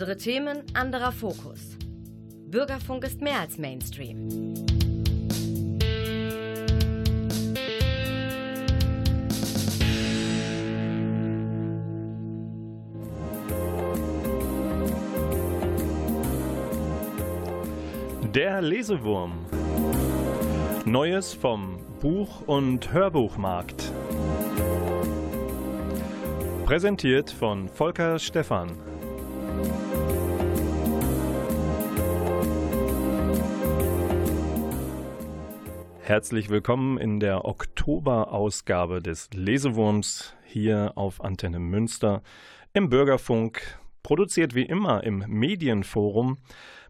Andere Themen, anderer Fokus. Bürgerfunk ist mehr als Mainstream. Der Lesewurm. Neues vom Buch- und Hörbuchmarkt. Präsentiert von Volker Stephan. Herzlich willkommen in der Oktoberausgabe des Lesewurms hier auf Antenne Münster im Bürgerfunk, produziert wie immer im Medienforum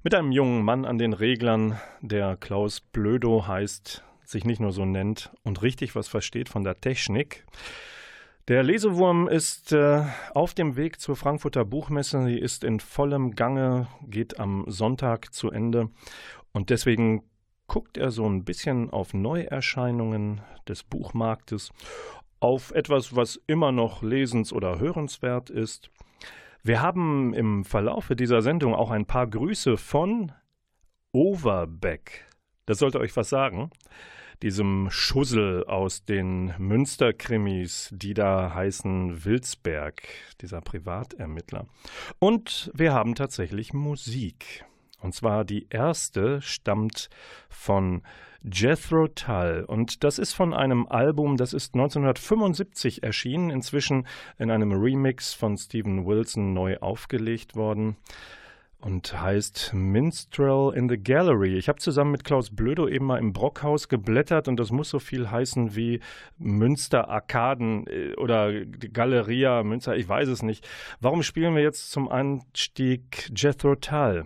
mit einem jungen Mann an den Reglern, der Klaus Blödo heißt, sich nicht nur so nennt und richtig was versteht von der Technik. Der Lesewurm ist äh, auf dem Weg zur Frankfurter Buchmesse. Sie ist in vollem Gange, geht am Sonntag zu Ende. Und deswegen guckt er so ein bisschen auf Neuerscheinungen des Buchmarktes, auf etwas, was immer noch lesens- oder hörenswert ist. Wir haben im Verlaufe dieser Sendung auch ein paar Grüße von Overbeck. Das sollte euch was sagen. Diesem Schussel aus den Münsterkrimis, die da heißen Wilsberg, dieser Privatermittler. Und wir haben tatsächlich Musik. Und zwar die erste stammt von Jethro Tull. Und das ist von einem Album, das ist 1975 erschienen, inzwischen in einem Remix von Steven Wilson neu aufgelegt worden und heißt Minstrel in the Gallery. Ich habe zusammen mit Klaus Blödo eben mal im Brockhaus geblättert und das muss so viel heißen wie Münster Arkaden äh, oder Galeria Münster, ich weiß es nicht. Warum spielen wir jetzt zum Einstieg Jethro Tull?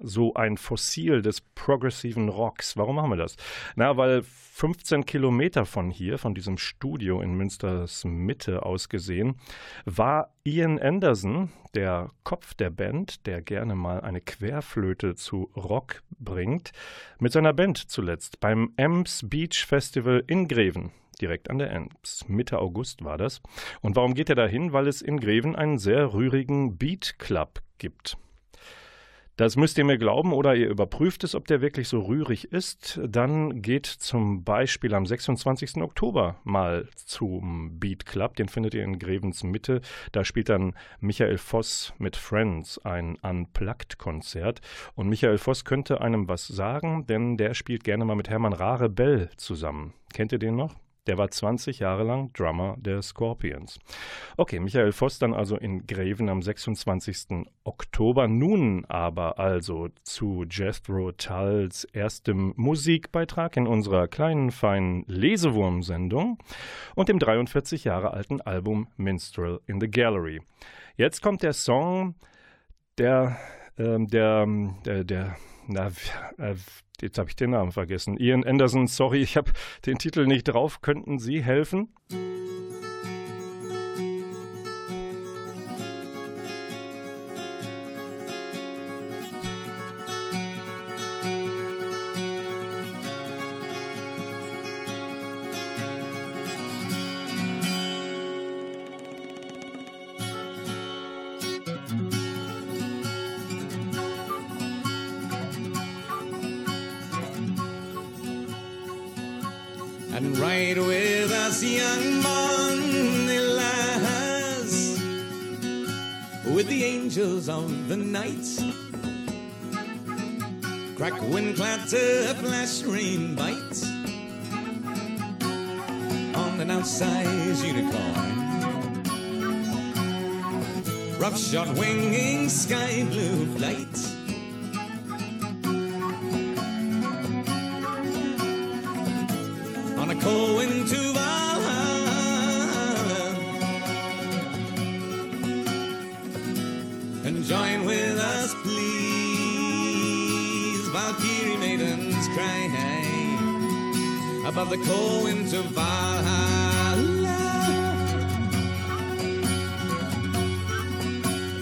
So ein Fossil des progressiven Rocks. Warum machen wir das? Na, weil 15 Kilometer von hier, von diesem Studio in Münsters Mitte aus gesehen, war Ian Anderson, der Kopf der Band, der gerne mal eine Querflöte zu Rock bringt, mit seiner Band zuletzt beim Ems Beach Festival in Greven direkt an der Ems. Mitte August war das. Und warum geht er dahin? Weil es in Greven einen sehr rührigen Beat Club gibt. Das müsst ihr mir glauben oder ihr überprüft es, ob der wirklich so rührig ist. Dann geht zum Beispiel am 26. Oktober mal zum Beat Club. Den findet ihr in Grevens Mitte. Da spielt dann Michael Voss mit Friends ein Unplugged-Konzert. Und Michael Voss könnte einem was sagen, denn der spielt gerne mal mit Hermann Rare-Bell zusammen. Kennt ihr den noch? Der war 20 Jahre lang Drummer der Scorpions. Okay, Michael Voss dann also in Greven am 26. Oktober. Nun aber also zu Jethro Tulls erstem Musikbeitrag in unserer kleinen, feinen Lesewurm-Sendung und dem 43 Jahre alten Album Minstrel in the Gallery. Jetzt kommt der Song, der, äh, der, der, der na, äh, jetzt habe ich den Namen vergessen. Ian Anderson, sorry, ich habe den Titel nicht drauf. Könnten Sie helfen? Angels of the night. Crack, wind, clatter, flash, rain, bite on an outsized unicorn. Rough shot, winging, sky blue flight. Go into Valhalla.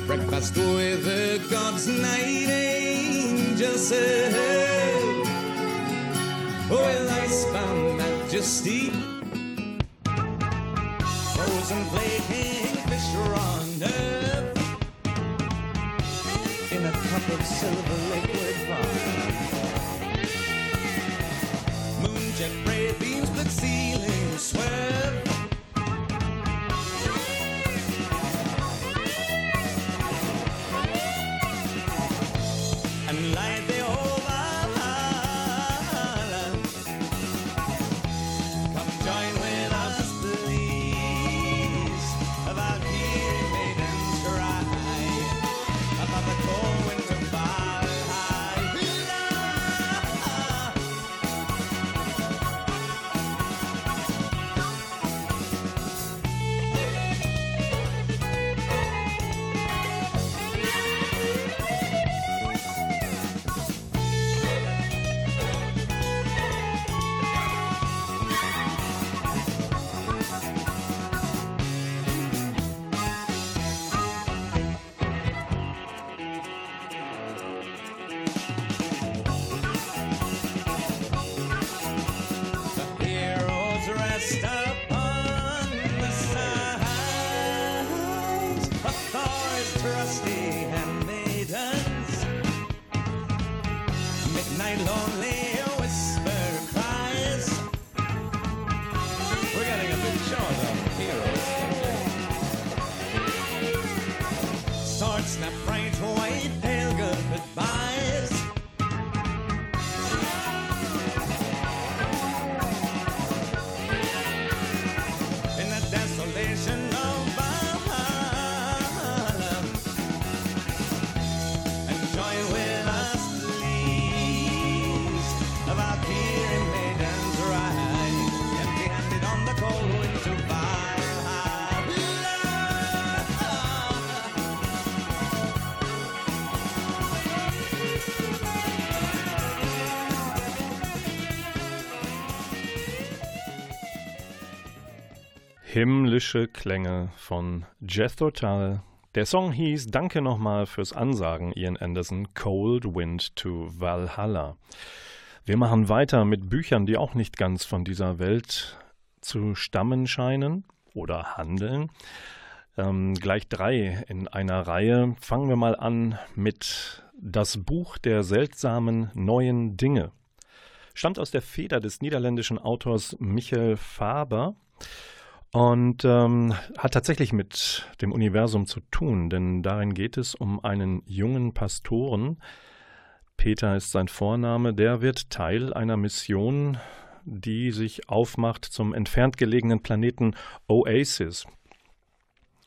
Breakfast with the God's night angels. said, With icebound majesty, frozen flaking fish on earth in a cup of silver. Himmlische Klänge von Jethro Tull. Der Song hieß Danke nochmal fürs Ansagen, Ian Anderson, Cold Wind to Valhalla. Wir machen weiter mit Büchern, die auch nicht ganz von dieser Welt zu stammen scheinen oder handeln. Ähm, gleich drei in einer Reihe. Fangen wir mal an mit Das Buch der seltsamen neuen Dinge. Stammt aus der Feder des niederländischen Autors Michael Faber und ähm, hat tatsächlich mit dem Universum zu tun, denn darin geht es um einen jungen Pastoren. Peter ist sein Vorname, der wird Teil einer Mission, die sich aufmacht zum entfernt gelegenen Planeten Oasis.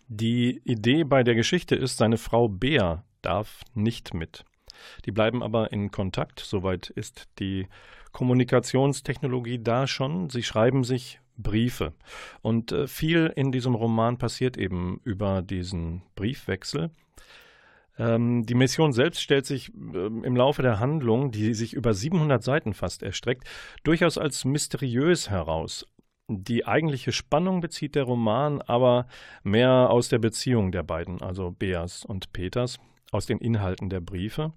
Die Idee bei der Geschichte ist, seine Frau Bea darf nicht mit. Die bleiben aber in Kontakt, soweit ist die Kommunikationstechnologie da schon. Sie schreiben sich Briefe. Und äh, viel in diesem Roman passiert eben über diesen Briefwechsel. Ähm, die Mission selbst stellt sich ähm, im Laufe der Handlung, die sich über 700 Seiten fast erstreckt, durchaus als mysteriös heraus. Die eigentliche Spannung bezieht der Roman aber mehr aus der Beziehung der beiden, also Beas und Peters, aus den Inhalten der Briefe.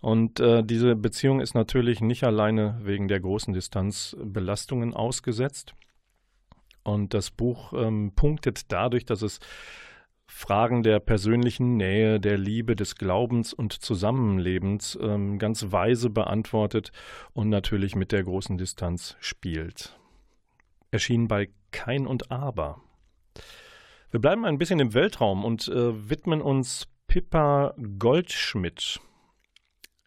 Und äh, diese Beziehung ist natürlich nicht alleine wegen der großen Distanz Belastungen ausgesetzt. Und das Buch ähm, punktet dadurch, dass es Fragen der persönlichen Nähe, der Liebe, des Glaubens und Zusammenlebens ähm, ganz weise beantwortet und natürlich mit der großen Distanz spielt. Erschien bei Kein und Aber. Wir bleiben ein bisschen im Weltraum und äh, widmen uns Pippa Goldschmidt.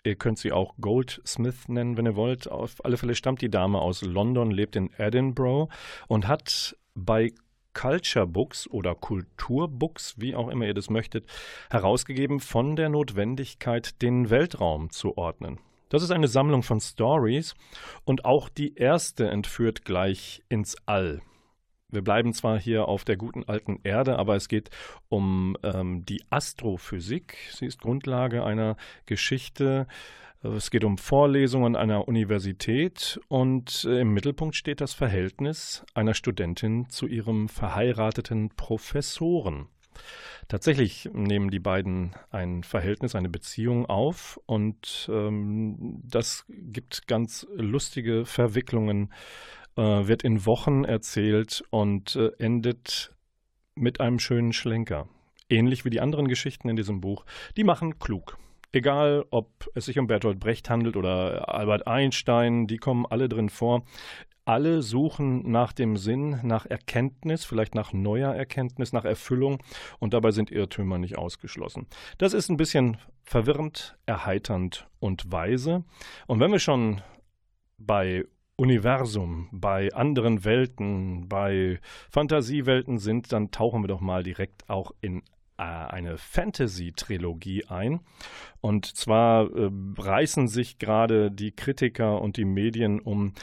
Ihr könnt sie auch Goldsmith nennen, wenn ihr wollt. Auf alle Fälle stammt die Dame aus London, lebt in Edinburgh und hat bei Culture Books oder Kulturbooks, wie auch immer ihr das möchtet, herausgegeben von der Notwendigkeit, den Weltraum zu ordnen. Das ist eine Sammlung von Stories und auch die erste entführt gleich ins All. Wir bleiben zwar hier auf der guten alten Erde, aber es geht um ähm, die Astrophysik. Sie ist Grundlage einer Geschichte. Es geht um Vorlesungen einer Universität und im Mittelpunkt steht das Verhältnis einer Studentin zu ihrem verheirateten Professoren. Tatsächlich nehmen die beiden ein Verhältnis, eine Beziehung auf und ähm, das gibt ganz lustige Verwicklungen äh, wird in Wochen erzählt und äh, endet mit einem schönen Schlenker. Ähnlich wie die anderen Geschichten in diesem Buch. Die machen klug. Egal, ob es sich um Bertolt Brecht handelt oder Albert Einstein, die kommen alle drin vor. Alle suchen nach dem Sinn, nach Erkenntnis, vielleicht nach neuer Erkenntnis, nach Erfüllung und dabei sind Irrtümer nicht ausgeschlossen. Das ist ein bisschen verwirrend, erheiternd und weise. Und wenn wir schon bei Universum, bei anderen Welten, bei Fantasiewelten sind, dann tauchen wir doch mal direkt auch in äh, eine Fantasy-Trilogie ein. Und zwar äh, reißen sich gerade die Kritiker und die Medien um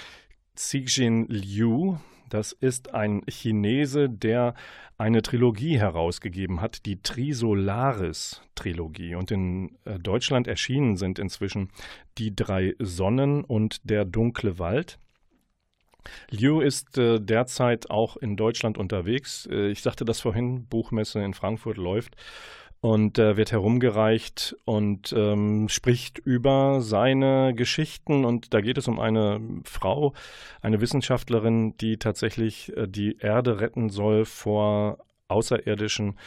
Cixin Liu. Das ist ein Chinese, der eine Trilogie herausgegeben hat, die Trisolaris-Trilogie. Und in äh, Deutschland erschienen sind inzwischen die drei Sonnen und der dunkle Wald. Liu ist äh, derzeit auch in Deutschland unterwegs. Äh, ich sagte das vorhin, Buchmesse in Frankfurt läuft und äh, wird herumgereicht und ähm, spricht über seine Geschichten. Und da geht es um eine Frau, eine Wissenschaftlerin, die tatsächlich äh, die Erde retten soll vor Außerirdischen,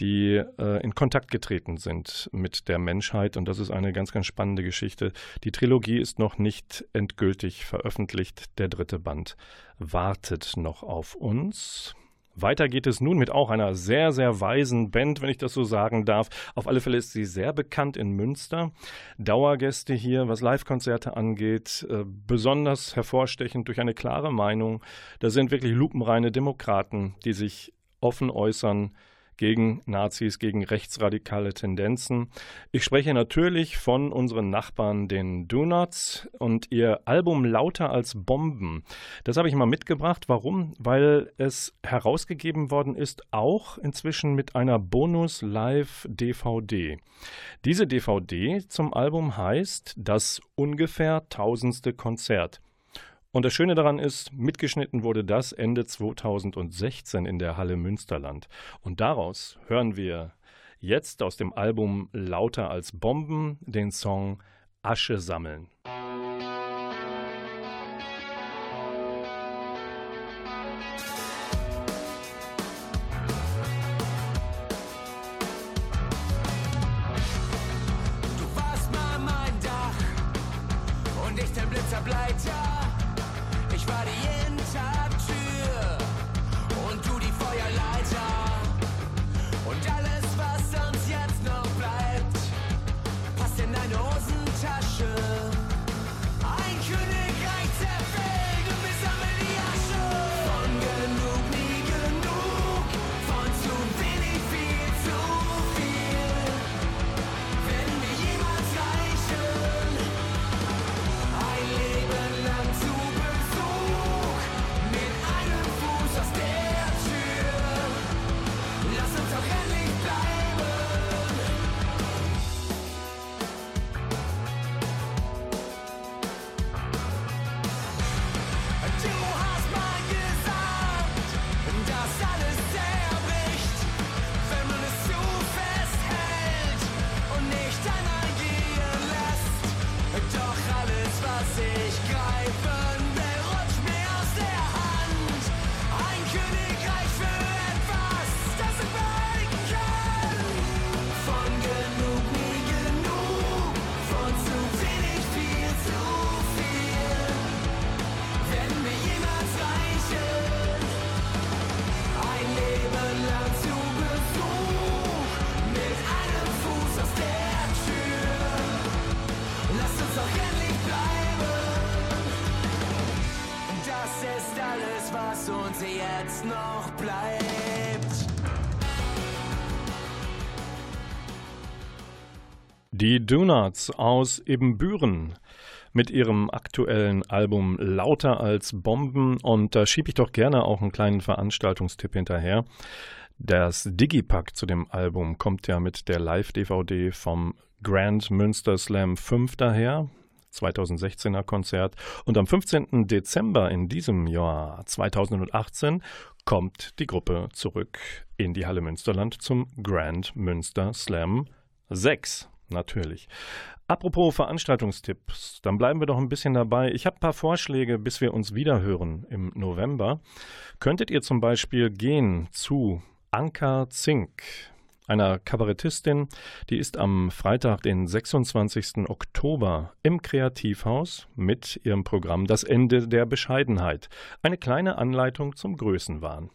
die äh, in Kontakt getreten sind mit der Menschheit. Und das ist eine ganz, ganz spannende Geschichte. Die Trilogie ist noch nicht endgültig veröffentlicht. Der dritte Band wartet noch auf uns. Weiter geht es nun mit auch einer sehr, sehr weisen Band, wenn ich das so sagen darf. Auf alle Fälle ist sie sehr bekannt in Münster. Dauergäste hier, was Live-Konzerte angeht, äh, besonders hervorstechend durch eine klare Meinung. Da sind wirklich lupenreine Demokraten, die sich offen äußern gegen Nazis, gegen rechtsradikale Tendenzen. Ich spreche natürlich von unseren Nachbarn, den Donuts, und ihr Album Lauter als Bomben. Das habe ich mal mitgebracht. Warum? Weil es herausgegeben worden ist, auch inzwischen mit einer Bonus-Live-DVD. Diese DVD zum Album heißt Das ungefähr tausendste Konzert. Und das Schöne daran ist, mitgeschnitten wurde das Ende 2016 in der Halle Münsterland. Und daraus hören wir jetzt aus dem Album Lauter als Bomben den Song Asche sammeln. Die Donuts aus Ebenbüren mit ihrem aktuellen Album Lauter als Bomben. Und da schiebe ich doch gerne auch einen kleinen Veranstaltungstipp hinterher. Das Digipack zu dem Album kommt ja mit der Live-DVD vom Grand Münster Slam 5 daher. 2016er Konzert. Und am 15. Dezember in diesem Jahr 2018 kommt die Gruppe zurück in die Halle Münsterland zum Grand Münster Slam 6 natürlich. Apropos Veranstaltungstipps, dann bleiben wir doch ein bisschen dabei. Ich habe ein paar Vorschläge, bis wir uns wiederhören im November. Könntet ihr zum Beispiel gehen zu Anker Zink, einer Kabarettistin, die ist am Freitag, den 26. Oktober im Kreativhaus mit ihrem Programm Das Ende der Bescheidenheit. Eine kleine Anleitung zum Größenwahn.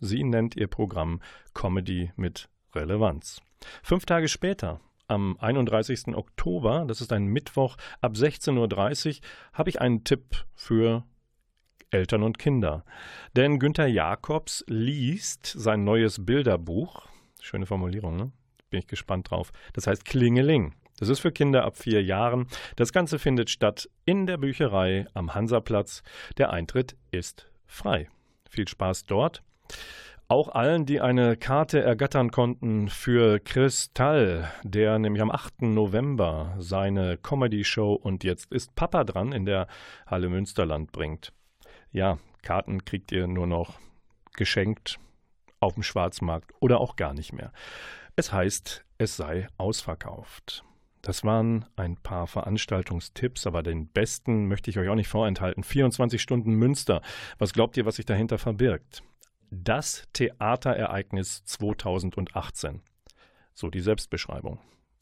Sie nennt ihr Programm Comedy mit Relevanz. Fünf Tage später, am 31. Oktober, das ist ein Mittwoch ab 16.30 Uhr, habe ich einen Tipp für Eltern und Kinder. Denn Günther Jakobs liest sein neues Bilderbuch. Schöne Formulierung, ne? Bin ich gespannt drauf. Das heißt Klingeling. Das ist für Kinder ab vier Jahren. Das Ganze findet statt in der Bücherei am Hansaplatz. Der Eintritt ist frei. Viel Spaß dort. Auch allen, die eine Karte ergattern konnten für Kristall, der nämlich am 8. November seine Comedy-Show und jetzt ist Papa dran in der Halle Münsterland bringt. Ja, Karten kriegt ihr nur noch geschenkt auf dem Schwarzmarkt oder auch gar nicht mehr. Es heißt, es sei ausverkauft. Das waren ein paar Veranstaltungstipps, aber den besten möchte ich euch auch nicht vorenthalten. 24 Stunden Münster. Was glaubt ihr, was sich dahinter verbirgt? Das Theaterereignis 2018. So die Selbstbeschreibung.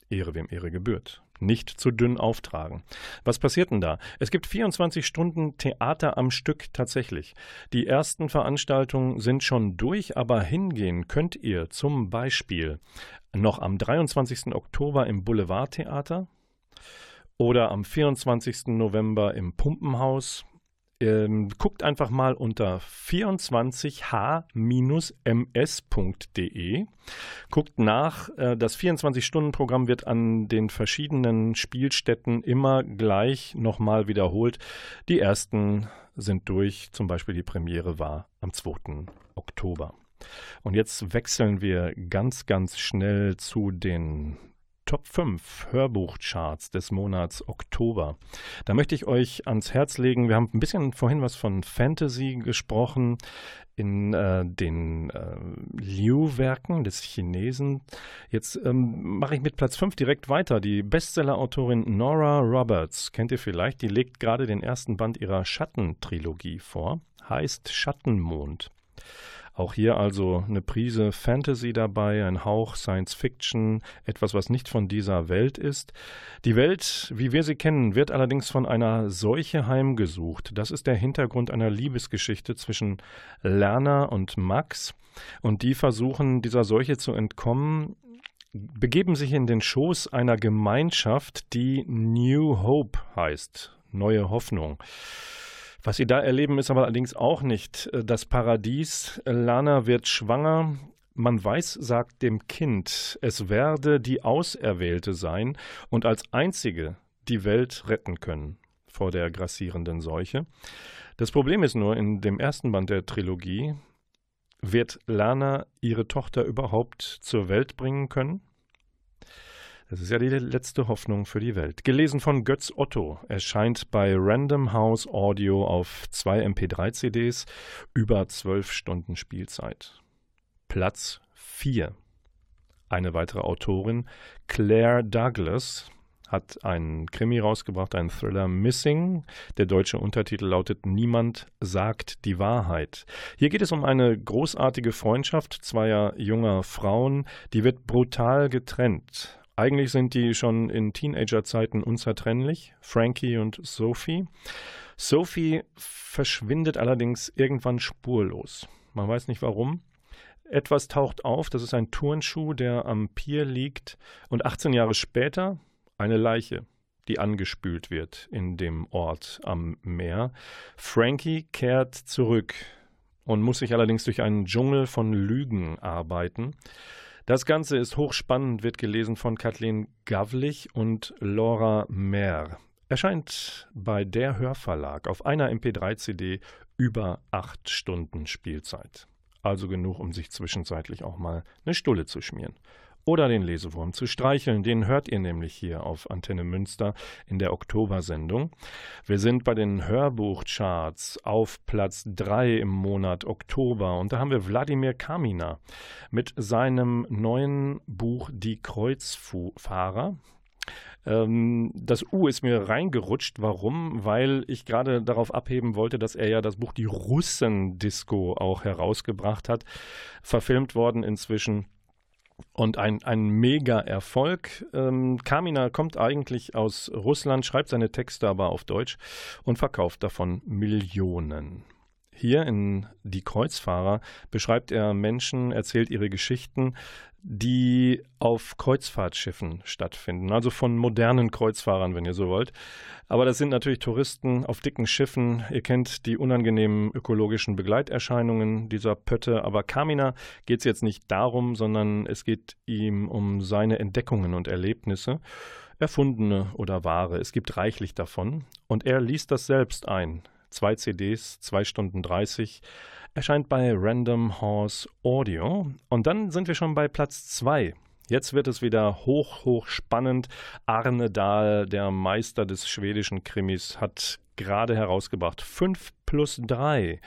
Ehre wem Ehre gebührt. Nicht zu dünn auftragen. Was passiert denn da? Es gibt 24 Stunden Theater am Stück tatsächlich. Die ersten Veranstaltungen sind schon durch, aber hingehen könnt ihr zum Beispiel noch am 23. Oktober im Boulevardtheater oder am 24. November im Pumpenhaus ähm, guckt einfach mal unter 24h-ms.de. Guckt nach. Äh, das 24-Stunden-Programm wird an den verschiedenen Spielstätten immer gleich nochmal wiederholt. Die ersten sind durch. Zum Beispiel die Premiere war am 2. Oktober. Und jetzt wechseln wir ganz, ganz schnell zu den Top 5 Hörbuchcharts des Monats Oktober. Da möchte ich euch ans Herz legen, wir haben ein bisschen vorhin was von Fantasy gesprochen in äh, den äh, Liu-Werken des Chinesen. Jetzt ähm, mache ich mit Platz 5 direkt weiter. Die Bestseller-Autorin Nora Roberts, kennt ihr vielleicht, die legt gerade den ersten Band ihrer Schattentrilogie vor, heißt Schattenmond. Auch hier also eine Prise Fantasy dabei, ein Hauch Science Fiction, etwas, was nicht von dieser Welt ist. Die Welt, wie wir sie kennen, wird allerdings von einer Seuche heimgesucht. Das ist der Hintergrund einer Liebesgeschichte zwischen Lerner und Max. Und die versuchen, dieser Seuche zu entkommen, begeben sich in den Schoß einer Gemeinschaft, die New Hope heißt, neue Hoffnung. Was sie da erleben, ist aber allerdings auch nicht äh, das Paradies. Lana wird schwanger. Man weiß, sagt dem Kind, es werde die Auserwählte sein und als einzige die Welt retten können vor der grassierenden Seuche. Das Problem ist nur, in dem ersten Band der Trilogie wird Lana ihre Tochter überhaupt zur Welt bringen können? Das ist ja die letzte Hoffnung für die Welt. Gelesen von Götz Otto. Erscheint bei Random House Audio auf zwei MP3-CDs über zwölf Stunden Spielzeit. Platz 4. Eine weitere Autorin, Claire Douglas, hat einen Krimi rausgebracht, einen Thriller Missing. Der deutsche Untertitel lautet Niemand sagt die Wahrheit. Hier geht es um eine großartige Freundschaft zweier junger Frauen, die wird brutal getrennt. Eigentlich sind die schon in Teenagerzeiten unzertrennlich, Frankie und Sophie. Sophie verschwindet allerdings irgendwann spurlos. Man weiß nicht warum. Etwas taucht auf, das ist ein Turnschuh, der am Pier liegt und 18 Jahre später eine Leiche, die angespült wird in dem Ort am Meer. Frankie kehrt zurück und muss sich allerdings durch einen Dschungel von Lügen arbeiten. Das Ganze ist hochspannend, wird gelesen von Kathleen Gavlich und Laura Mehr. Erscheint bei der Hörverlag auf einer MP3-CD über acht Stunden Spielzeit. Also genug, um sich zwischenzeitlich auch mal eine Stulle zu schmieren oder den Lesewurm zu streicheln. Den hört ihr nämlich hier auf Antenne Münster in der Oktobersendung. Wir sind bei den Hörbuchcharts auf Platz 3 im Monat Oktober und da haben wir Wladimir Kamina mit seinem neuen Buch Die Kreuzfahrer. Ähm, das U ist mir reingerutscht. Warum? Weil ich gerade darauf abheben wollte, dass er ja das Buch Die Russen-Disco auch herausgebracht hat. Verfilmt worden inzwischen und ein, ein Mega-Erfolg. Ähm, Kamina kommt eigentlich aus Russland, schreibt seine Texte aber auf Deutsch und verkauft davon Millionen. Hier in Die Kreuzfahrer beschreibt er Menschen, erzählt ihre Geschichten, die auf Kreuzfahrtschiffen stattfinden, also von modernen Kreuzfahrern, wenn ihr so wollt. Aber das sind natürlich Touristen auf dicken Schiffen. Ihr kennt die unangenehmen ökologischen Begleiterscheinungen dieser Pötte. Aber Kamina geht es jetzt nicht darum, sondern es geht ihm um seine Entdeckungen und Erlebnisse, erfundene oder wahre. Es gibt reichlich davon. Und er liest das selbst ein. Zwei CDs, zwei Stunden 30 erscheint bei Random Horse Audio. Und dann sind wir schon bei Platz 2. Jetzt wird es wieder hoch, hoch spannend. Arne Dahl, der Meister des schwedischen Krimis, hat gerade herausgebracht 5 plus 3.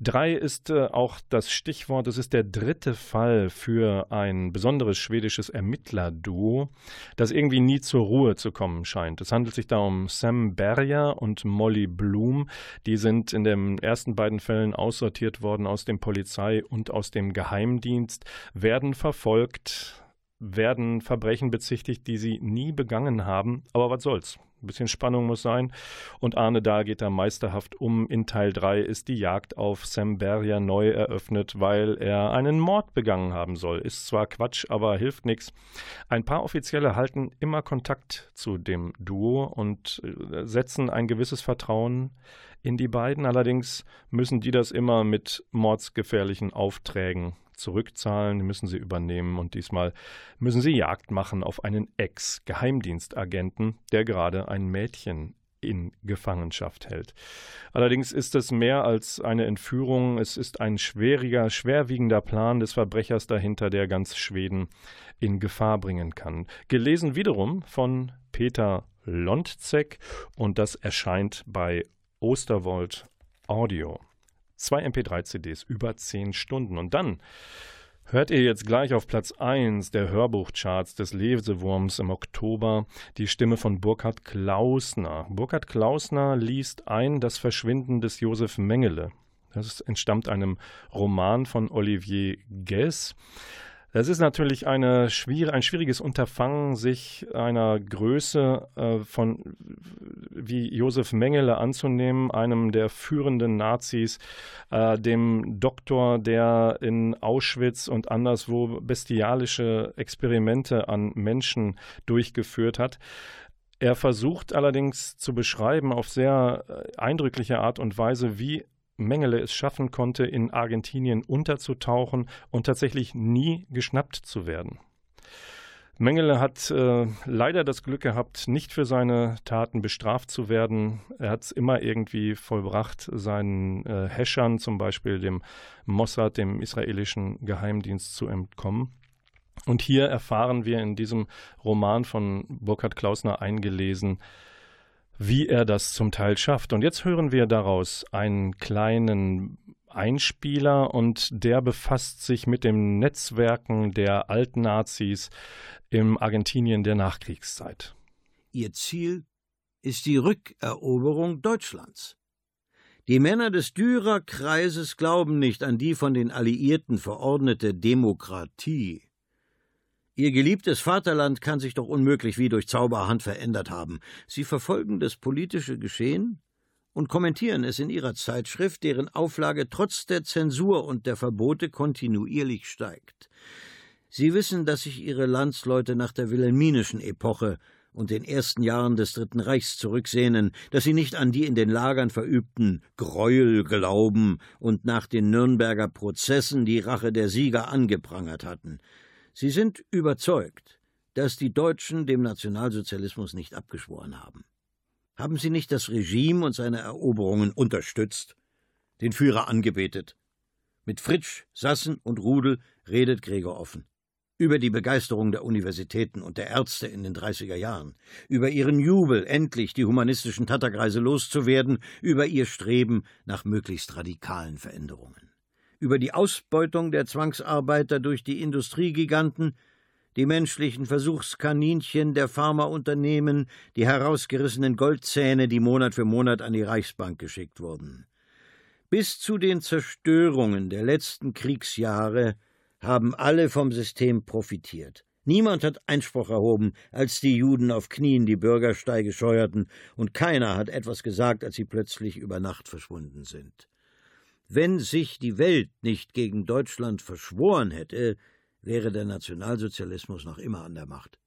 Drei ist äh, auch das Stichwort. Es ist der dritte Fall für ein besonderes schwedisches Ermittlerduo, das irgendwie nie zur Ruhe zu kommen scheint. Es handelt sich da um Sam Berger und Molly Bloom. Die sind in den ersten beiden Fällen aussortiert worden aus dem Polizei- und aus dem Geheimdienst, werden verfolgt, werden Verbrechen bezichtigt, die sie nie begangen haben. Aber was soll's? Ein bisschen Spannung muss sein. Und Arne Dahl geht da meisterhaft um. In Teil 3 ist die Jagd auf Sam Berrier neu eröffnet, weil er einen Mord begangen haben soll. Ist zwar Quatsch, aber hilft nichts. Ein paar Offizielle halten immer Kontakt zu dem Duo und äh, setzen ein gewisses Vertrauen in die beiden. Allerdings müssen die das immer mit mordsgefährlichen Aufträgen zurückzahlen, müssen sie übernehmen und diesmal müssen sie Jagd machen auf einen Ex-Geheimdienstagenten, der gerade ein Mädchen in Gefangenschaft hält. Allerdings ist es mehr als eine Entführung, es ist ein schwieriger, schwerwiegender Plan des Verbrechers dahinter, der ganz Schweden in Gefahr bringen kann. Gelesen wiederum von Peter Lontzek und das erscheint bei Osterwold Audio. Zwei MP3-CDs, über zehn Stunden. Und dann hört ihr jetzt gleich auf Platz 1 der Hörbuchcharts des Lesewurms im Oktober die Stimme von Burkhard Klausner. Burkhard Klausner liest ein Das Verschwinden des Josef Mengele. Das entstammt einem Roman von Olivier Guess. Es ist natürlich eine schwier ein schwieriges Unterfangen, sich einer Größe äh, von wie Josef Mengele anzunehmen, einem der führenden Nazis, äh, dem Doktor, der in Auschwitz und anderswo bestialische Experimente an Menschen durchgeführt hat. Er versucht allerdings zu beschreiben auf sehr äh, eindrückliche Art und Weise, wie Mengele es schaffen konnte, in Argentinien unterzutauchen und tatsächlich nie geschnappt zu werden. Mengele hat äh, leider das Glück gehabt, nicht für seine Taten bestraft zu werden. Er hat es immer irgendwie vollbracht, seinen äh, Häschern, zum Beispiel dem Mossad, dem israelischen Geheimdienst, zu entkommen. Und hier erfahren wir in diesem Roman von Burkhard Klausner eingelesen, wie er das zum Teil schafft. Und jetzt hören wir daraus einen kleinen Einspieler und der befasst sich mit den Netzwerken der Altnazis im Argentinien der Nachkriegszeit. Ihr Ziel ist die Rückeroberung Deutschlands. Die Männer des Dürer-Kreises glauben nicht an die von den Alliierten verordnete Demokratie. Ihr geliebtes Vaterland kann sich doch unmöglich wie durch Zauberhand verändert haben. Sie verfolgen das politische Geschehen und kommentieren es in ihrer Zeitschrift, deren Auflage trotz der Zensur und der Verbote kontinuierlich steigt. Sie wissen, dass sich ihre Landsleute nach der wilhelminischen Epoche und den ersten Jahren des Dritten Reichs zurücksehnen, dass sie nicht an die in den Lagern verübten Gräuel glauben und nach den Nürnberger Prozessen die Rache der Sieger angeprangert hatten. Sie sind überzeugt, dass die Deutschen dem Nationalsozialismus nicht abgeschworen haben. Haben Sie nicht das Regime und seine Eroberungen unterstützt, den Führer angebetet? Mit Fritsch, Sassen und Rudel redet Gregor offen. Über die Begeisterung der Universitäten und der Ärzte in den 30er Jahren, über ihren Jubel, endlich die humanistischen Tatterkreise loszuwerden, über ihr Streben nach möglichst radikalen Veränderungen über die Ausbeutung der Zwangsarbeiter durch die Industriegiganten, die menschlichen Versuchskaninchen der Pharmaunternehmen, die herausgerissenen Goldzähne, die Monat für Monat an die Reichsbank geschickt wurden. Bis zu den Zerstörungen der letzten Kriegsjahre haben alle vom System profitiert. Niemand hat Einspruch erhoben, als die Juden auf Knien die Bürgersteige scheuerten, und keiner hat etwas gesagt, als sie plötzlich über Nacht verschwunden sind. Wenn sich die Welt nicht gegen Deutschland verschworen hätte, wäre der Nationalsozialismus noch immer an der Macht.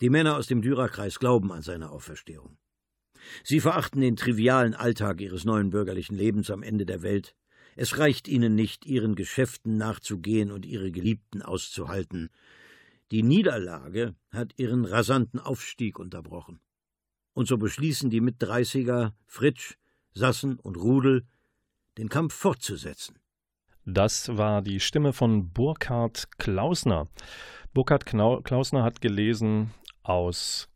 Die Männer aus dem Dürerkreis glauben an seine Auferstehung. Sie verachten den trivialen Alltag ihres neuen bürgerlichen Lebens am Ende der Welt. Es reicht ihnen nicht, ihren Geschäften nachzugehen und ihre Geliebten auszuhalten. Die Niederlage hat ihren rasanten Aufstieg unterbrochen. Und so beschließen die Mitdreißiger Fritsch, Sassen und Rudel, den Kampf fortzusetzen. Das war die Stimme von Burkhard Klausner. Burkhard Klausner hat gelesen aus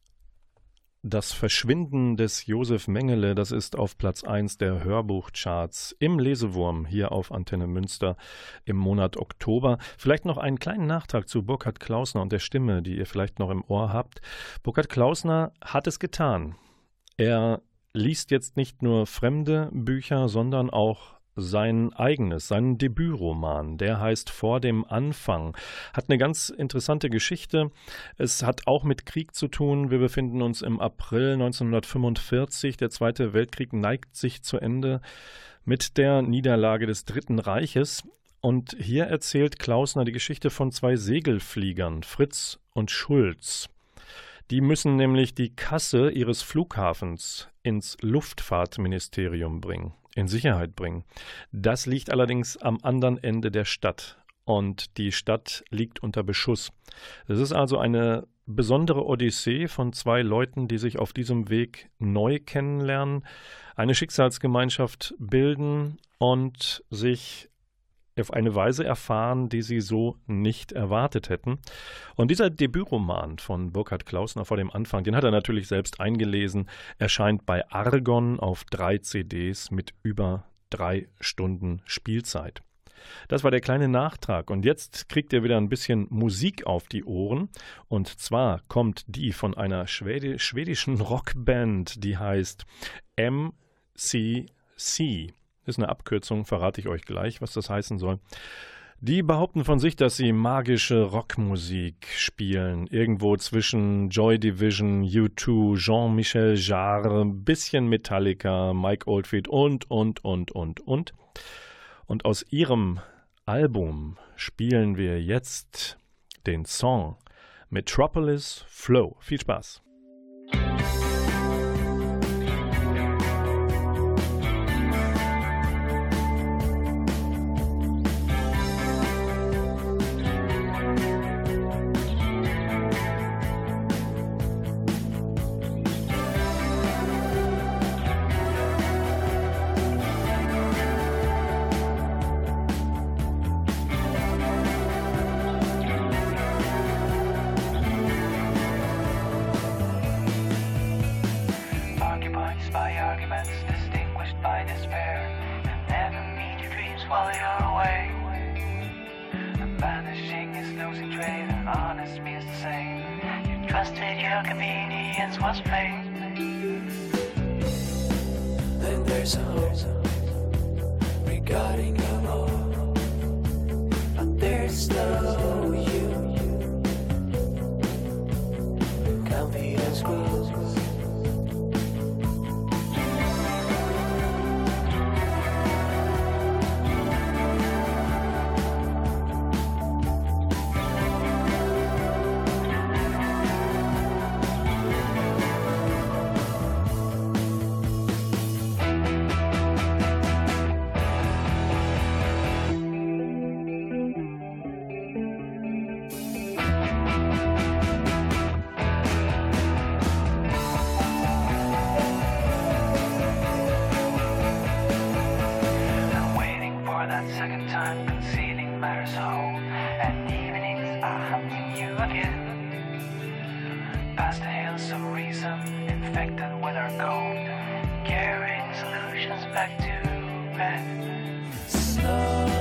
das Verschwinden des Josef Mengele, das ist auf Platz 1 der Hörbuchcharts im Lesewurm hier auf Antenne Münster im Monat Oktober. Vielleicht noch einen kleinen Nachtrag zu Burkhard Klausner und der Stimme, die ihr vielleicht noch im Ohr habt. Burkhard Klausner hat es getan. Er liest jetzt nicht nur fremde Bücher, sondern auch sein eigenes, seinen Debütroman. Der heißt Vor dem Anfang. Hat eine ganz interessante Geschichte. Es hat auch mit Krieg zu tun. Wir befinden uns im April 1945. Der Zweite Weltkrieg neigt sich zu Ende mit der Niederlage des Dritten Reiches. Und hier erzählt Klausner die Geschichte von zwei Segelfliegern, Fritz und Schulz. Die müssen nämlich die Kasse ihres Flughafens ins Luftfahrtministerium bringen in Sicherheit bringen. Das liegt allerdings am anderen Ende der Stadt und die Stadt liegt unter Beschuss. Es ist also eine besondere Odyssee von zwei Leuten, die sich auf diesem Weg neu kennenlernen, eine Schicksalsgemeinschaft bilden und sich auf eine Weise erfahren, die sie so nicht erwartet hätten. Und dieser Debütroman von Burkhard Klausner vor dem Anfang, den hat er natürlich selbst eingelesen, erscheint bei Argon auf drei CDs mit über drei Stunden Spielzeit. Das war der kleine Nachtrag. Und jetzt kriegt ihr wieder ein bisschen Musik auf die Ohren. Und zwar kommt die von einer Schwedi schwedischen Rockband, die heißt MCC. Ist eine Abkürzung, verrate ich euch gleich, was das heißen soll. Die behaupten von sich, dass sie magische Rockmusik spielen. Irgendwo zwischen Joy Division, U2, Jean-Michel Jarre, bisschen Metallica, Mike Oldfield und, und, und, und, und. Und aus ihrem Album spielen wir jetzt den Song Metropolis Flow. Viel Spaß. and evenings are hunting you again. Past the hills of reason, infected with our gold, carrying solutions back to bed. Slow.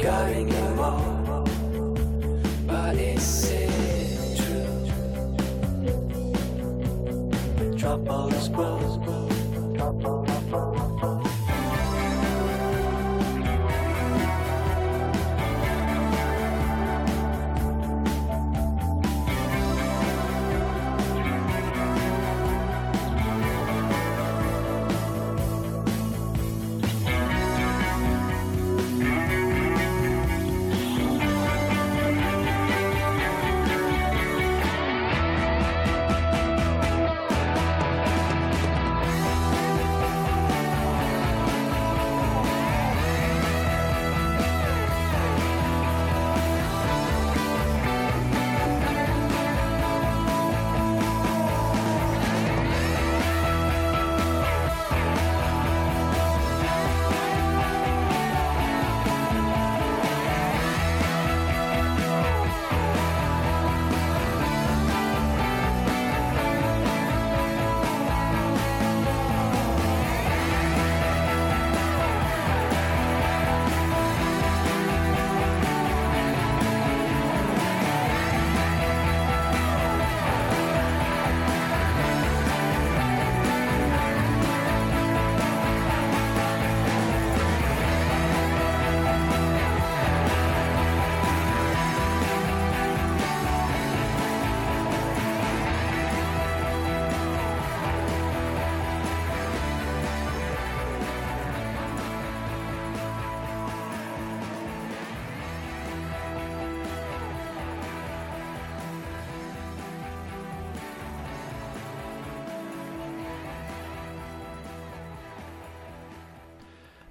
Cutting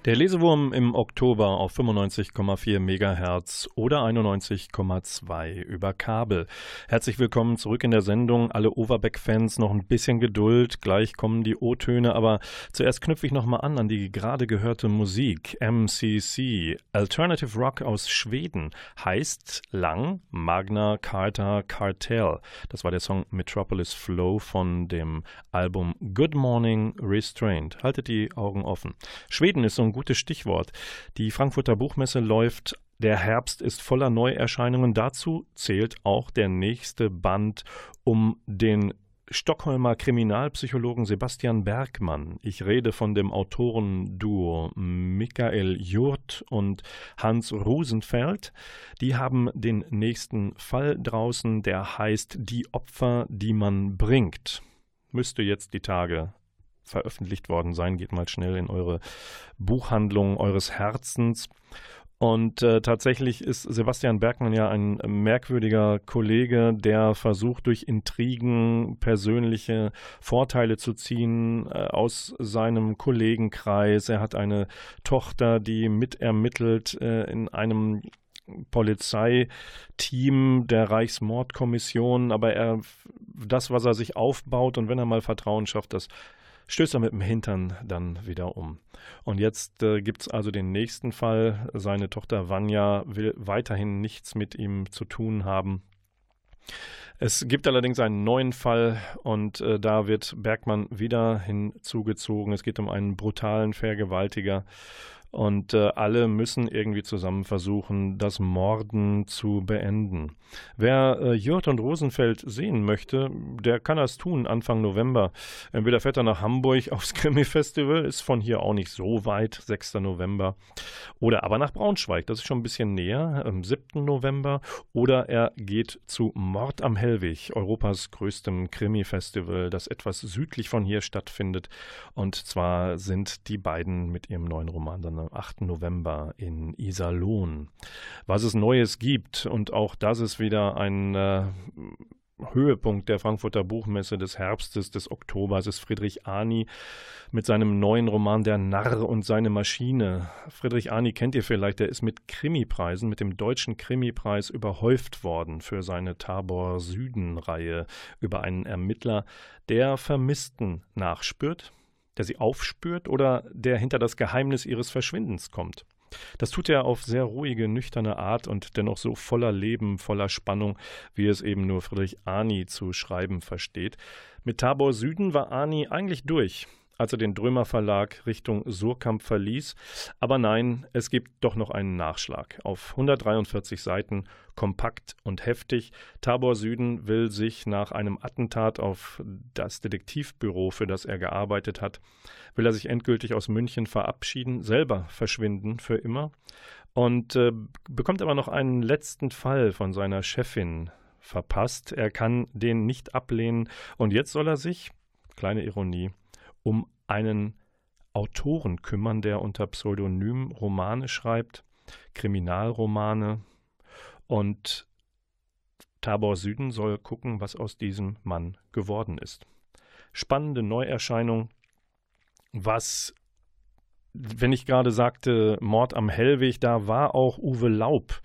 Der Lesewurm im Oktober auf 95,4 MHz oder 91,2 über Kabel. Herzlich willkommen zurück in der Sendung. Alle Overbeck-Fans noch ein bisschen Geduld. Gleich kommen die O-Töne, aber zuerst knüpfe ich nochmal an an die gerade gehörte Musik. MCC, Alternative Rock aus Schweden, heißt lang Magna Carta Cartel. Das war der Song Metropolis Flow von dem Album Good Morning Restrained. Haltet die Augen offen. Schweden ist so ein gutes Stichwort. Die Frankfurter Buchmesse läuft der Herbst ist voller Neuerscheinungen. Dazu zählt auch der nächste Band um den Stockholmer Kriminalpsychologen Sebastian Bergmann. Ich rede von dem Autorenduo Michael Jurt und Hans Rosenfeld. Die haben den nächsten Fall draußen, der heißt Die Opfer, die man bringt. Müsste jetzt die Tage veröffentlicht worden sein. Geht mal schnell in eure Buchhandlung eures Herzens. Und äh, tatsächlich ist Sebastian Bergmann ja ein merkwürdiger Kollege, der versucht, durch Intrigen persönliche Vorteile zu ziehen äh, aus seinem Kollegenkreis. Er hat eine Tochter, die mitermittelt äh, in einem Polizeiteam der Reichsmordkommission, aber er das, was er sich aufbaut und wenn er mal Vertrauen schafft, das stößt er mit dem Hintern dann wieder um. Und jetzt äh, gibt es also den nächsten Fall. Seine Tochter Vanya will weiterhin nichts mit ihm zu tun haben. Es gibt allerdings einen neuen Fall und äh, da wird Bergmann wieder hinzugezogen. Es geht um einen brutalen Vergewaltiger und äh, alle müssen irgendwie zusammen versuchen, das Morden zu beenden. Wer äh, Jurt und Rosenfeld sehen möchte, der kann das tun Anfang November. Entweder fährt er nach Hamburg aufs Krimi-Festival, ist von hier auch nicht so weit, 6. November. Oder aber nach Braunschweig, das ist schon ein bisschen näher, am 7. November. Oder er geht zu Mord am Hellwig, Europas größtem Krimi-Festival, das etwas südlich von hier stattfindet. Und zwar sind die beiden mit ihrem neuen Roman dann am 8. November in Iserlohn. Was es Neues gibt und auch das ist wieder ein äh, Höhepunkt der Frankfurter Buchmesse des Herbstes, des Oktobers ist Friedrich Arni mit seinem neuen Roman Der Narr und seine Maschine. Friedrich Arni kennt ihr vielleicht, der ist mit Krimipreisen, mit dem deutschen Krimipreis überhäuft worden für seine Tabor Süden-Reihe über einen Ermittler, der Vermissten nachspürt, der sie aufspürt oder der hinter das Geheimnis ihres Verschwindens kommt. Das tut er auf sehr ruhige, nüchterne Art und dennoch so voller Leben, voller Spannung, wie es eben nur Friedrich Arni zu schreiben versteht. Mit Tabor Süden war Arni eigentlich durch. Als er den Drömer Verlag Richtung Surkamp verließ. Aber nein, es gibt doch noch einen Nachschlag. Auf 143 Seiten, kompakt und heftig. Tabor Süden will sich nach einem Attentat auf das Detektivbüro, für das er gearbeitet hat, will er sich endgültig aus München verabschieden, selber verschwinden für immer und äh, bekommt aber noch einen letzten Fall von seiner Chefin verpasst. Er kann den nicht ablehnen und jetzt soll er sich, kleine Ironie, um einen Autoren kümmern, der unter Pseudonym Romane schreibt, Kriminalromane. Und Tabor Süden soll gucken, was aus diesem Mann geworden ist. Spannende Neuerscheinung, was, wenn ich gerade sagte, Mord am Hellweg, da war auch Uwe Laub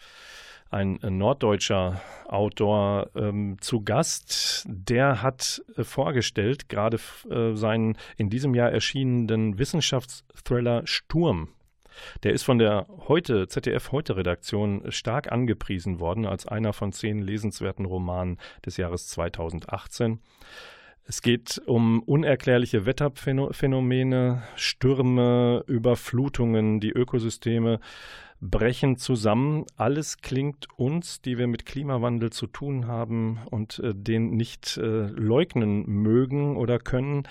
ein äh, norddeutscher Autor ähm, zu Gast. Der hat äh, vorgestellt, gerade äh, seinen in diesem Jahr erschienenen Wissenschaftsthriller Sturm. Der ist von der heute ZDF heute Redaktion stark angepriesen worden als einer von zehn lesenswerten Romanen des Jahres 2018. Es geht um unerklärliche Wetterphänomene, Stürme, Überflutungen, die Ökosysteme brechen zusammen. Alles klingt uns, die wir mit Klimawandel zu tun haben und äh, den nicht äh, leugnen mögen oder können.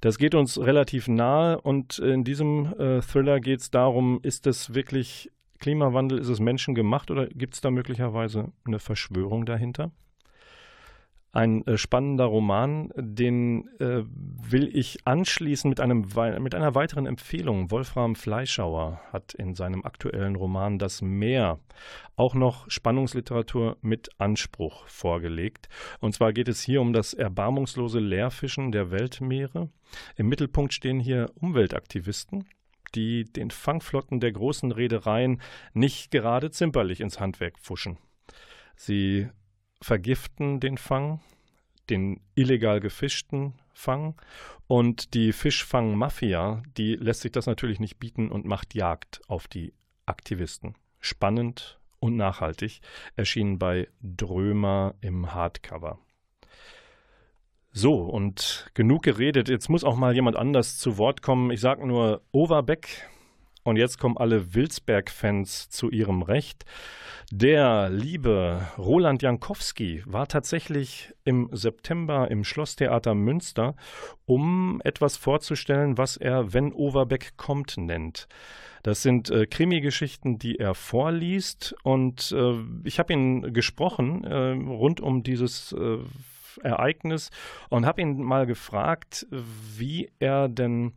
Das geht uns relativ nahe und in diesem äh, Thriller geht es darum, ist es wirklich Klimawandel, ist es menschengemacht oder gibt es da möglicherweise eine Verschwörung dahinter? Ein äh, spannender Roman, den äh, will ich anschließen mit, einem, mit einer weiteren Empfehlung. Wolfram Fleischauer hat in seinem aktuellen Roman Das Meer auch noch Spannungsliteratur mit Anspruch vorgelegt. Und zwar geht es hier um das erbarmungslose Leerfischen der Weltmeere. Im Mittelpunkt stehen hier Umweltaktivisten, die den Fangflotten der großen Reedereien nicht gerade zimperlich ins Handwerk pfuschen. Sie vergiften den Fang, den illegal gefischten Fang. Und die Fischfangmafia, die lässt sich das natürlich nicht bieten und macht Jagd auf die Aktivisten. Spannend und nachhaltig, erschienen bei Drömer im Hardcover. So, und genug geredet. Jetzt muss auch mal jemand anders zu Wort kommen. Ich sage nur Overbeck. Und jetzt kommen alle Wilsberg-Fans zu ihrem Recht. Der liebe Roland Jankowski war tatsächlich im September im Schlosstheater Münster, um etwas vorzustellen, was er Wenn Overbeck kommt nennt. Das sind äh, Krimi-Geschichten, die er vorliest und äh, ich habe ihn gesprochen äh, rund um dieses äh, Ereignis und habe ihn mal gefragt, wie er denn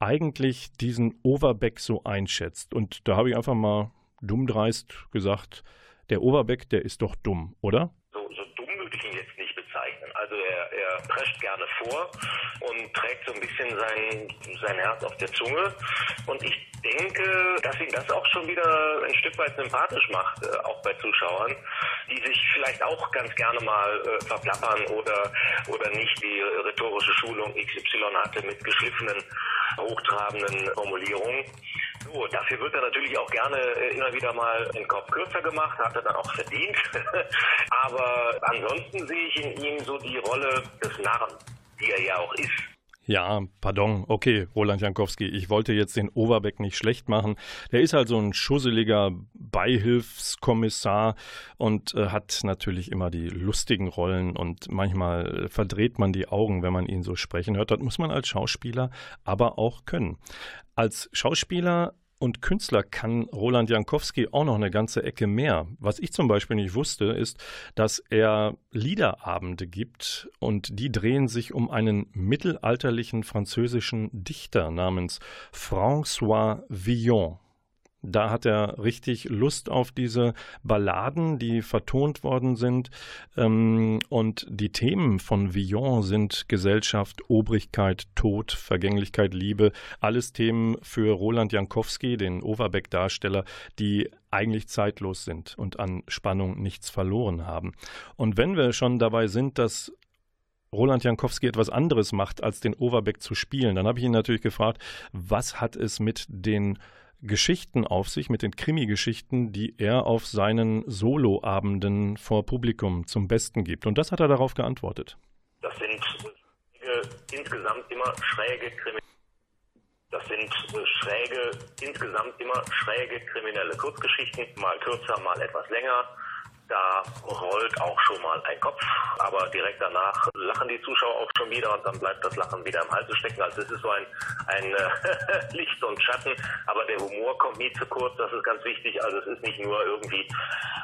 eigentlich diesen Overbeck so einschätzt. Und da habe ich einfach mal dummdreist gesagt, der Overbeck, der ist doch dumm, oder? So, so dumm würde ich ihn jetzt nicht bezeichnen. Also er, er prescht gerne vor und trägt so ein bisschen sein, sein Herz auf der Zunge. Und ich denke, dass ihn das auch schon wieder ein Stück weit sympathisch macht, äh, auch bei Zuschauern, die sich vielleicht auch ganz gerne mal äh, verplappern oder, oder nicht die rhetorische Schulung XY hatte mit geschliffenen, hochtrabenden Formulierungen. So, dafür wird er natürlich auch gerne äh, immer wieder mal den Kopf kürzer gemacht, hat er dann auch verdient. Aber ansonsten sehe ich in ihm so die Rolle des Narren, die er ja auch ist. Ja, pardon, okay, Roland Jankowski, ich wollte jetzt den Overbeck nicht schlecht machen. Der ist halt so ein schusseliger Beihilfskommissar und äh, hat natürlich immer die lustigen Rollen und manchmal verdreht man die Augen, wenn man ihn so sprechen hört. Das muss man als Schauspieler aber auch können. Als Schauspieler und Künstler kann Roland Jankowski auch noch eine ganze Ecke mehr. Was ich zum Beispiel nicht wusste, ist, dass er Liederabende gibt und die drehen sich um einen mittelalterlichen französischen Dichter namens François Villon. Da hat er richtig Lust auf diese Balladen, die vertont worden sind. Ähm, und die Themen von Villon sind Gesellschaft, Obrigkeit, Tod, Vergänglichkeit, Liebe. Alles Themen für Roland Jankowski, den Overbeck-Darsteller, die eigentlich zeitlos sind und an Spannung nichts verloren haben. Und wenn wir schon dabei sind, dass Roland Jankowski etwas anderes macht, als den Overbeck zu spielen, dann habe ich ihn natürlich gefragt, was hat es mit den Geschichten auf sich, mit den Krimi-Geschichten, die er auf seinen Soloabenden vor Publikum zum Besten gibt. Und das hat er darauf geantwortet. Das sind insgesamt immer schräge Krimi. Das sind äh, schräge, insgesamt immer schräge kriminelle Kurzgeschichten, mal kürzer, mal etwas länger. Da rollt auch schon mal ein Kopf, aber direkt danach lachen die Zuschauer auch schon wieder und dann bleibt das Lachen wieder im Hals stecken. Also es ist so ein, ein äh, Licht und Schatten, aber der Humor kommt nie zu kurz, das ist ganz wichtig. Also es ist nicht nur irgendwie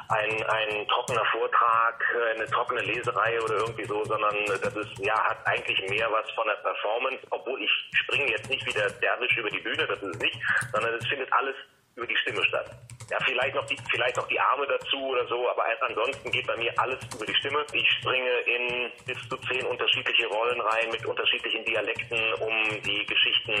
ein, ein trockener Vortrag, eine trockene Leserei oder irgendwie so, sondern das ist, ja, hat eigentlich mehr was von der Performance, obwohl ich springe jetzt nicht wieder derwisch über die Bühne, das ist es nicht, sondern es findet alles über die Stimme statt. Ja, vielleicht noch die, vielleicht noch die Arme dazu oder so, aber ansonsten geht bei mir alles über die Stimme. Ich springe in bis zu zehn unterschiedliche Rollen rein mit unterschiedlichen Dialekten, um die Geschichten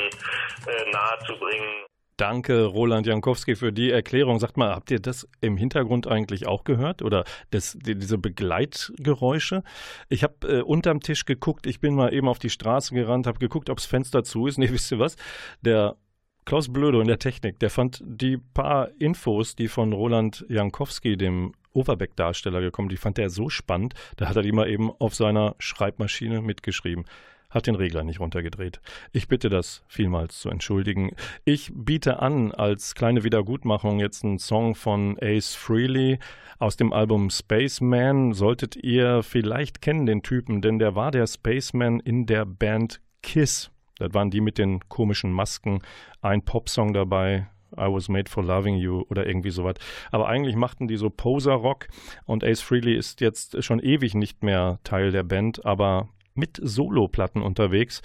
äh, nahezubringen. Danke, Roland Jankowski, für die Erklärung. Sagt mal, habt ihr das im Hintergrund eigentlich auch gehört? Oder das, die, diese Begleitgeräusche? Ich habe äh, unterm Tisch geguckt, ich bin mal eben auf die Straße gerannt, habe geguckt, ob das Fenster zu ist. Nee, wisst ihr was? Der Klaus Blödo in der Technik, der fand die paar Infos, die von Roland Jankowski, dem Overbeck-Darsteller, gekommen, die fand er so spannend, da hat er die mal eben auf seiner Schreibmaschine mitgeschrieben. Hat den Regler nicht runtergedreht. Ich bitte das vielmals zu entschuldigen. Ich biete an, als kleine Wiedergutmachung jetzt einen Song von Ace Frehley aus dem Album Spaceman. Solltet ihr vielleicht kennen den Typen, denn der war der Spaceman in der Band Kiss. Das waren die mit den komischen Masken, ein Popsong dabei, I Was Made for Loving You oder irgendwie sowas. Aber eigentlich machten die so Poser-Rock und Ace Frehley ist jetzt schon ewig nicht mehr Teil der Band, aber mit Solo-Platten unterwegs.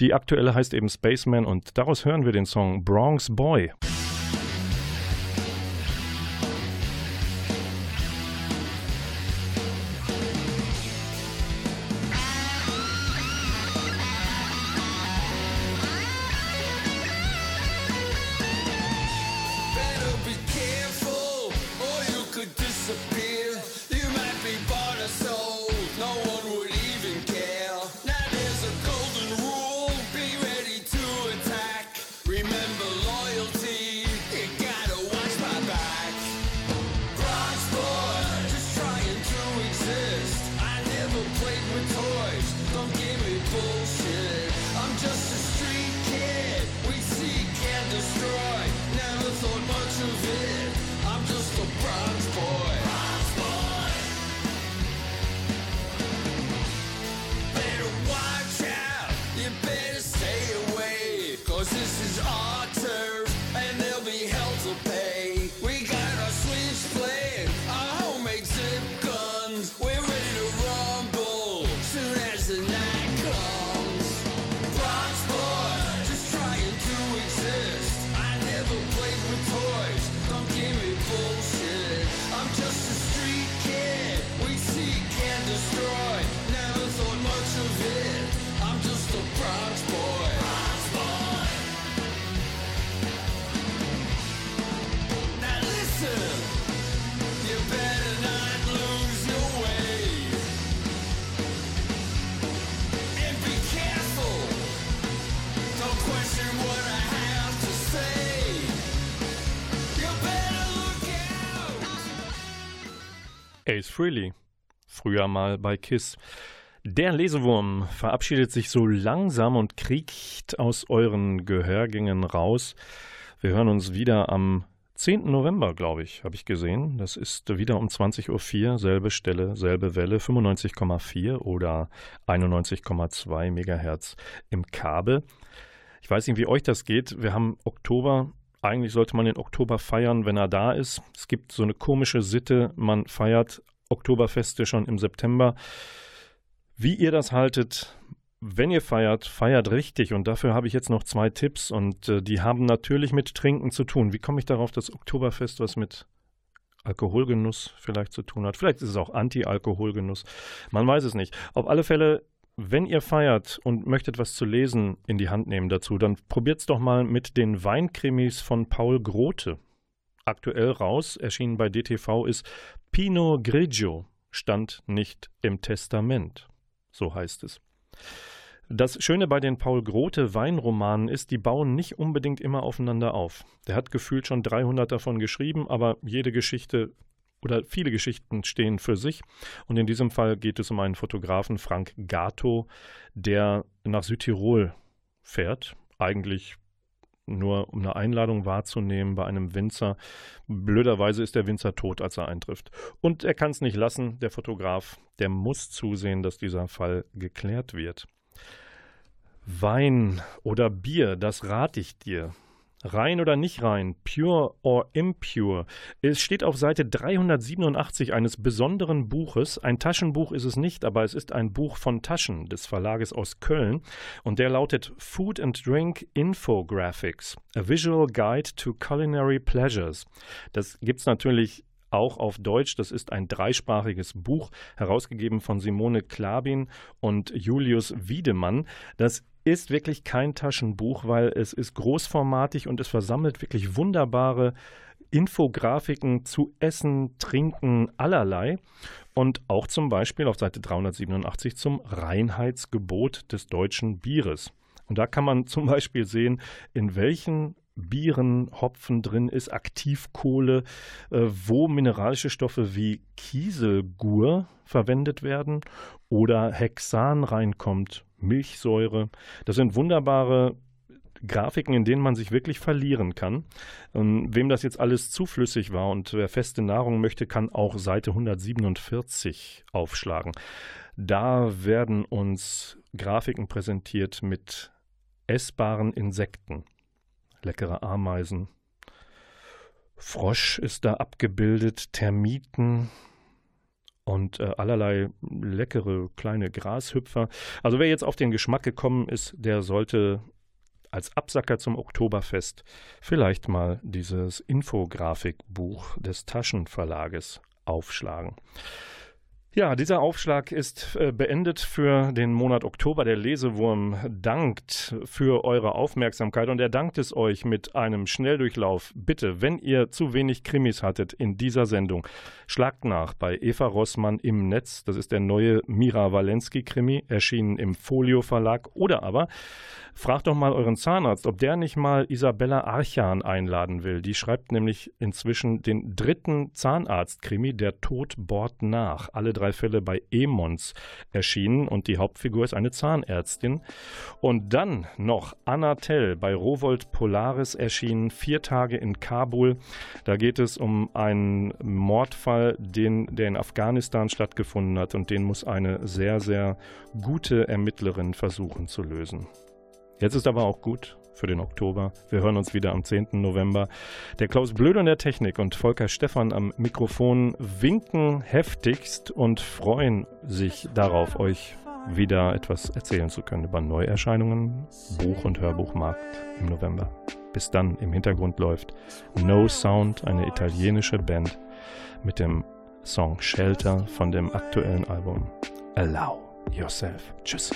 Die aktuelle heißt eben Spaceman und daraus hören wir den Song Bronx Boy. Ace Frehley, früher mal bei Kiss. Der Lesewurm verabschiedet sich so langsam und kriecht aus euren Gehörgängen raus. Wir hören uns wieder am 10. November, glaube ich, habe ich gesehen. Das ist wieder um 20.04 Uhr, selbe Stelle, selbe Welle, 95,4 oder 91,2 Megahertz im Kabel. Ich weiß nicht, wie euch das geht. Wir haben Oktober. Eigentlich sollte man den Oktober feiern, wenn er da ist. Es gibt so eine komische Sitte, man feiert Oktoberfeste schon im September. Wie ihr das haltet, wenn ihr feiert, feiert richtig. Und dafür habe ich jetzt noch zwei Tipps und äh, die haben natürlich mit Trinken zu tun. Wie komme ich darauf, dass Oktoberfest was mit Alkoholgenuss vielleicht zu tun hat? Vielleicht ist es auch Anti-Alkoholgenuss. Man weiß es nicht. Auf alle Fälle, wenn ihr feiert und möchtet was zu lesen in die Hand nehmen dazu, dann probiert es doch mal mit den Weinkrimis von Paul Grote. Aktuell raus, erschienen bei DTV, ist Pinot Grigio, stand nicht im Testament. So heißt es. Das Schöne bei den Paul Grote Weinromanen ist, die bauen nicht unbedingt immer aufeinander auf. Der hat gefühlt schon 300 davon geschrieben, aber jede Geschichte oder viele Geschichten stehen für sich. Und in diesem Fall geht es um einen Fotografen, Frank Gato, der nach Südtirol fährt. Eigentlich nur um eine Einladung wahrzunehmen bei einem Winzer. Blöderweise ist der Winzer tot, als er eintrifft. Und er kann es nicht lassen, der Fotograf, der muss zusehen, dass dieser Fall geklärt wird. Wein oder Bier, das rate ich dir. Rein oder nicht rein, pure or impure. Es steht auf Seite 387 eines besonderen Buches. Ein Taschenbuch ist es nicht, aber es ist ein Buch von Taschen des Verlages aus Köln und der lautet Food and Drink Infographics, a Visual Guide to Culinary Pleasures. Das gibt es natürlich auch auf Deutsch. Das ist ein dreisprachiges Buch, herausgegeben von Simone Klabin und Julius Wiedemann. Das ist wirklich kein Taschenbuch, weil es ist großformatig und es versammelt wirklich wunderbare Infografiken zu Essen, Trinken, allerlei. Und auch zum Beispiel auf Seite 387 zum Reinheitsgebot des deutschen Bieres. Und da kann man zum Beispiel sehen, in welchen Bieren, Hopfen drin ist, Aktivkohle, äh, wo mineralische Stoffe wie Kieselgur verwendet werden oder Hexan reinkommt, Milchsäure. Das sind wunderbare Grafiken, in denen man sich wirklich verlieren kann. Und wem das jetzt alles zuflüssig war und wer feste Nahrung möchte, kann auch Seite 147 aufschlagen. Da werden uns Grafiken präsentiert mit essbaren Insekten leckere Ameisen. Frosch ist da abgebildet, Termiten und äh, allerlei leckere kleine Grashüpfer. Also wer jetzt auf den Geschmack gekommen ist, der sollte als Absacker zum Oktoberfest vielleicht mal dieses Infografikbuch des Taschenverlages aufschlagen. Ja, dieser Aufschlag ist äh, beendet für den Monat Oktober. Der Lesewurm dankt für eure Aufmerksamkeit und er dankt es euch mit einem Schnelldurchlauf. Bitte, wenn ihr zu wenig Krimis hattet in dieser Sendung, schlagt nach bei Eva Rossmann im Netz. Das ist der neue Mira Walensky-Krimi, erschienen im Folio Verlag. Oder aber Fragt doch mal euren Zahnarzt, ob der nicht mal Isabella Archan einladen will. Die schreibt nämlich inzwischen den dritten Zahnarzt-Krimi, Der Tod bohrt nach. Alle drei Fälle bei Emons erschienen und die Hauptfigur ist eine Zahnärztin. Und dann noch Anna Tell bei Rowold Polaris erschienen, vier Tage in Kabul. Da geht es um einen Mordfall, den, der in Afghanistan stattgefunden hat und den muss eine sehr, sehr gute Ermittlerin versuchen zu lösen. Jetzt ist aber auch gut für den Oktober. Wir hören uns wieder am 10. November. Der Klaus Blöd an der Technik und Volker Stephan am Mikrofon winken heftigst und freuen sich darauf, euch wieder etwas erzählen zu können über Neuerscheinungen, Buch- und Hörbuchmarkt im November. Bis dann im Hintergrund läuft No Sound, eine italienische Band mit dem Song Shelter von dem aktuellen Album Allow Yourself. Tschüss.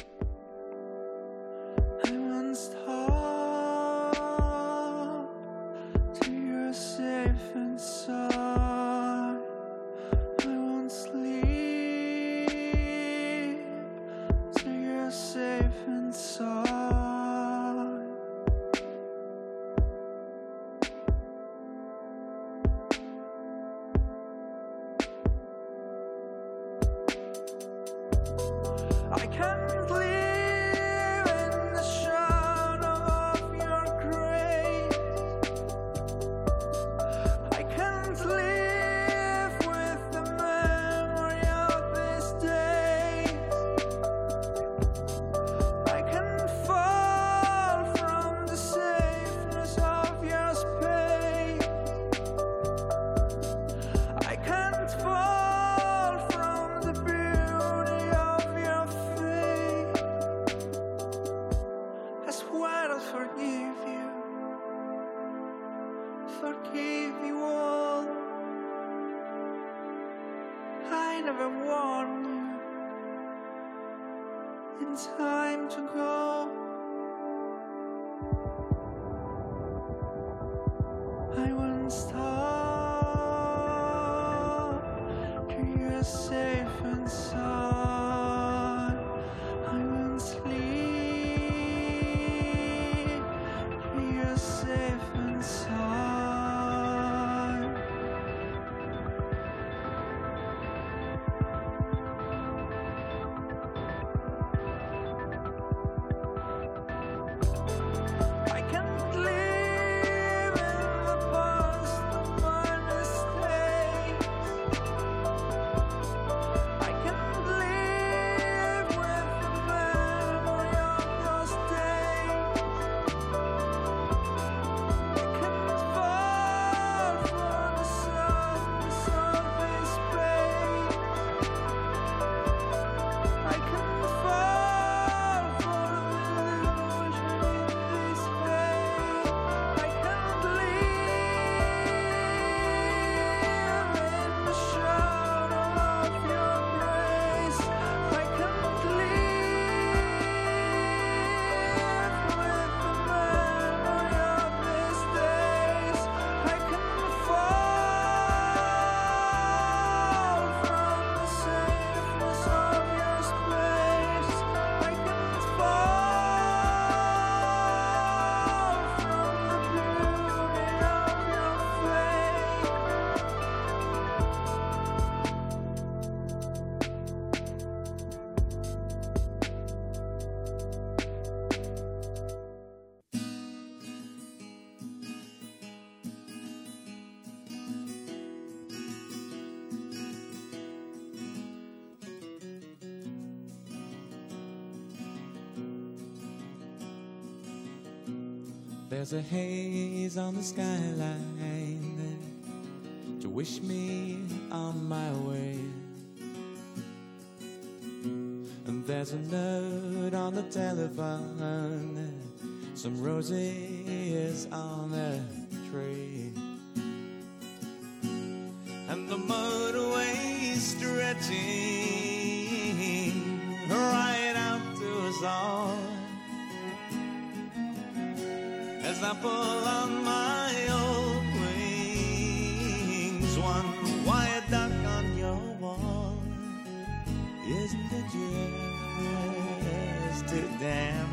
There's a haze on the skyline to wish me on my way. And there's a note on the telephone, some roses on a pull on my old wings. One wire duck on your wall, isn't it just too damn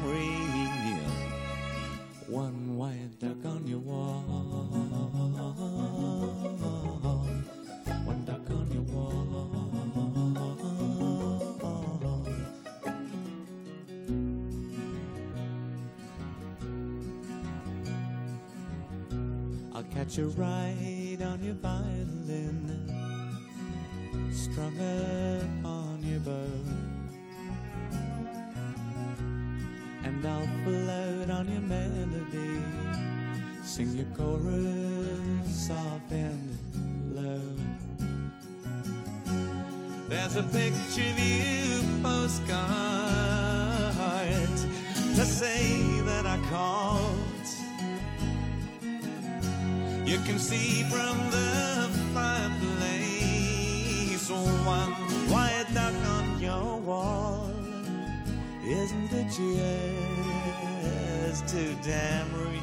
I'll catch a ride on your violin, strung upon your bow. And I'll float on your melody, sing your chorus soft and low. There's a picture of you postcard can see from the fireplace one white duck on your wall. Isn't it just too damn real?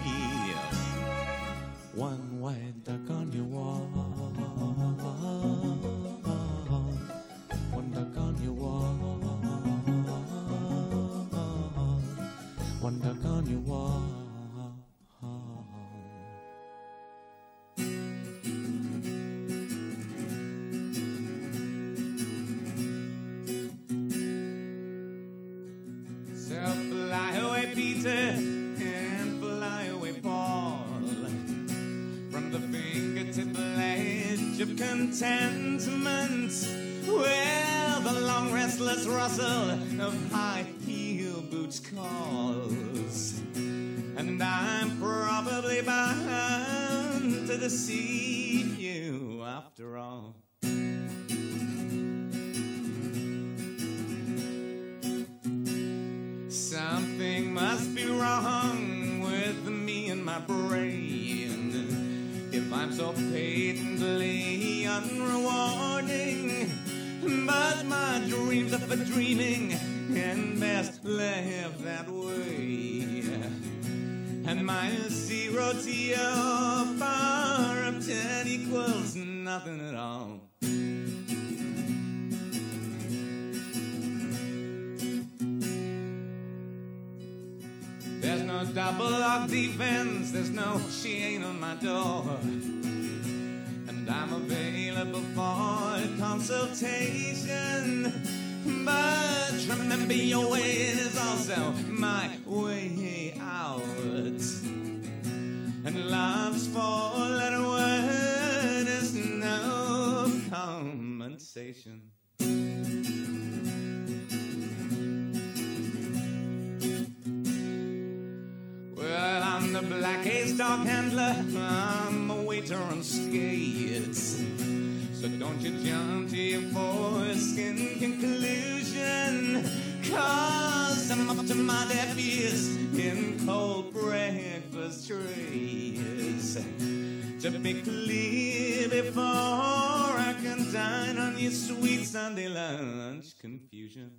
To deceive you after all. Something must be wrong with me and my brain if I'm so patently unrewarding. But my dreams are for dreaming and best live that way. And my zero to your equals nothing at all. There's no double lock defense, there's no chain on my door. And I'm available for consultation. But remember, your way is also my way out. And love's four letter Well, I'm the black dog handler. I'm a waiter on skates. So don't you jump to your foreskin conclusion. Cause I'm up to my deaf ears in cold breakfast trays. To be clear before I can dine on your sweet Sunday lunch confusion.